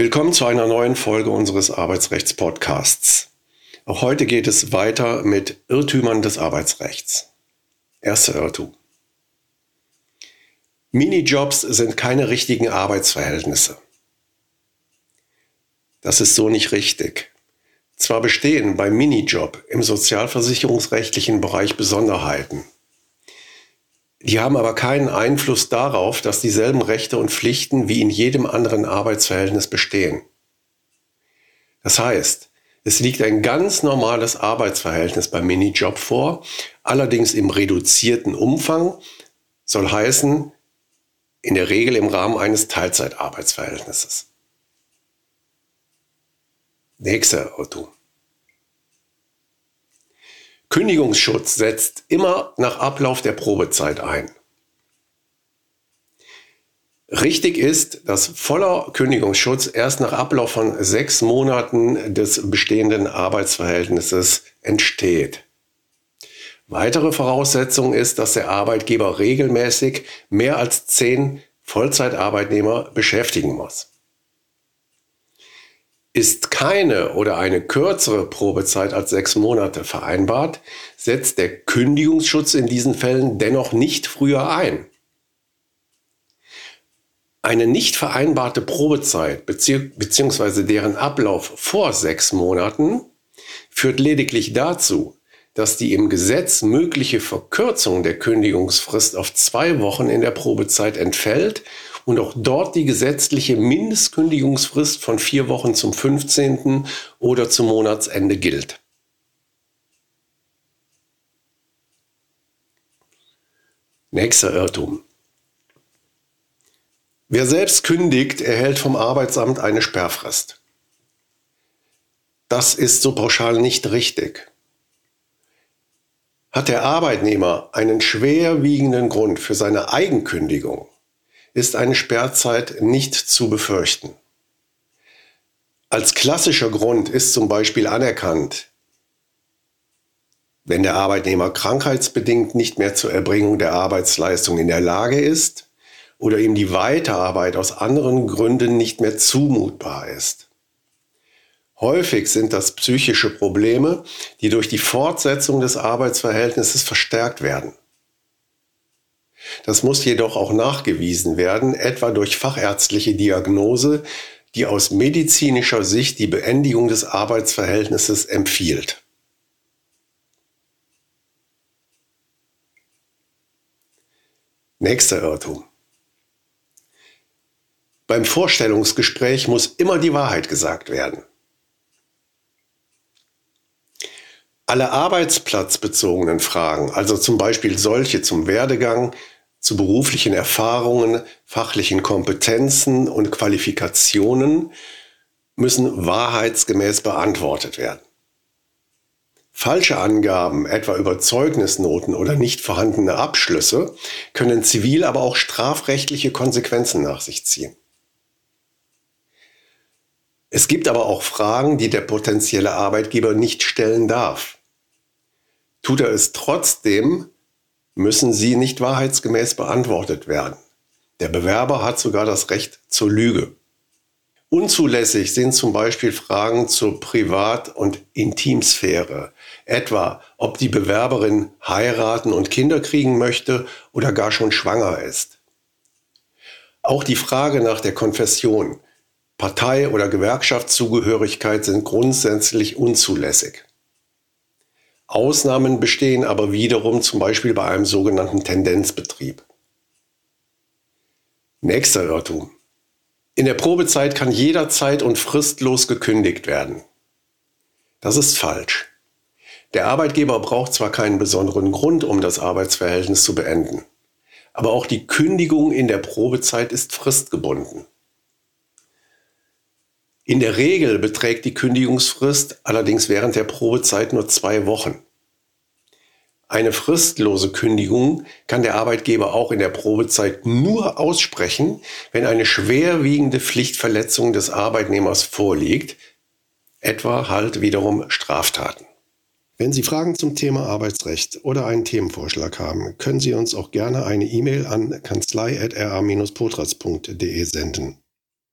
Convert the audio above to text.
Willkommen zu einer neuen Folge unseres Arbeitsrechts-Podcasts. Auch heute geht es weiter mit Irrtümern des Arbeitsrechts. Erster Irrtum. Minijobs sind keine richtigen Arbeitsverhältnisse. Das ist so nicht richtig. Zwar bestehen beim Minijob im sozialversicherungsrechtlichen Bereich Besonderheiten. Die haben aber keinen Einfluss darauf, dass dieselben Rechte und Pflichten wie in jedem anderen Arbeitsverhältnis bestehen. Das heißt, es liegt ein ganz normales Arbeitsverhältnis beim Minijob vor, allerdings im reduzierten Umfang, soll heißen, in der Regel im Rahmen eines Teilzeitarbeitsverhältnisses. Nächster Auto. Kündigungsschutz setzt immer nach Ablauf der Probezeit ein. Richtig ist, dass voller Kündigungsschutz erst nach Ablauf von sechs Monaten des bestehenden Arbeitsverhältnisses entsteht. Weitere Voraussetzung ist, dass der Arbeitgeber regelmäßig mehr als zehn Vollzeitarbeitnehmer beschäftigen muss. Ist keine oder eine kürzere Probezeit als sechs Monate vereinbart, setzt der Kündigungsschutz in diesen Fällen dennoch nicht früher ein. Eine nicht vereinbarte Probezeit bzw. deren Ablauf vor sechs Monaten führt lediglich dazu, dass die im Gesetz mögliche Verkürzung der Kündigungsfrist auf zwei Wochen in der Probezeit entfällt und auch dort die gesetzliche Mindestkündigungsfrist von vier Wochen zum 15. oder zum Monatsende gilt. Nächster Irrtum. Wer selbst kündigt, erhält vom Arbeitsamt eine Sperrfrist. Das ist so pauschal nicht richtig. Hat der Arbeitnehmer einen schwerwiegenden Grund für seine Eigenkündigung, ist eine Sperrzeit nicht zu befürchten. Als klassischer Grund ist zum Beispiel anerkannt, wenn der Arbeitnehmer krankheitsbedingt nicht mehr zur Erbringung der Arbeitsleistung in der Lage ist oder ihm die Weiterarbeit aus anderen Gründen nicht mehr zumutbar ist. Häufig sind das psychische Probleme, die durch die Fortsetzung des Arbeitsverhältnisses verstärkt werden. Das muss jedoch auch nachgewiesen werden, etwa durch fachärztliche Diagnose, die aus medizinischer Sicht die Beendigung des Arbeitsverhältnisses empfiehlt. Nächster Irrtum. Beim Vorstellungsgespräch muss immer die Wahrheit gesagt werden. Alle arbeitsplatzbezogenen Fragen, also zum Beispiel solche zum Werdegang, zu beruflichen Erfahrungen, fachlichen Kompetenzen und Qualifikationen, müssen wahrheitsgemäß beantwortet werden. Falsche Angaben, etwa über Zeugnisnoten oder nicht vorhandene Abschlüsse, können zivil, aber auch strafrechtliche Konsequenzen nach sich ziehen. Es gibt aber auch Fragen, die der potenzielle Arbeitgeber nicht stellen darf. Tut er es trotzdem, müssen sie nicht wahrheitsgemäß beantwortet werden. Der Bewerber hat sogar das Recht zur Lüge. Unzulässig sind zum Beispiel Fragen zur Privat- und Intimsphäre, etwa ob die Bewerberin heiraten und Kinder kriegen möchte oder gar schon schwanger ist. Auch die Frage nach der Konfession, Partei- oder Gewerkschaftszugehörigkeit sind grundsätzlich unzulässig. Ausnahmen bestehen aber wiederum zum Beispiel bei einem sogenannten Tendenzbetrieb. Nächster Irrtum. In der Probezeit kann jederzeit und fristlos gekündigt werden. Das ist falsch. Der Arbeitgeber braucht zwar keinen besonderen Grund, um das Arbeitsverhältnis zu beenden, aber auch die Kündigung in der Probezeit ist fristgebunden. In der Regel beträgt die Kündigungsfrist allerdings während der Probezeit nur zwei Wochen. Eine fristlose Kündigung kann der Arbeitgeber auch in der Probezeit nur aussprechen, wenn eine schwerwiegende Pflichtverletzung des Arbeitnehmers vorliegt, etwa halt wiederum Straftaten. Wenn Sie Fragen zum Thema Arbeitsrecht oder einen Themenvorschlag haben, können Sie uns auch gerne eine E-Mail an kanzlei.ra-potras.de senden.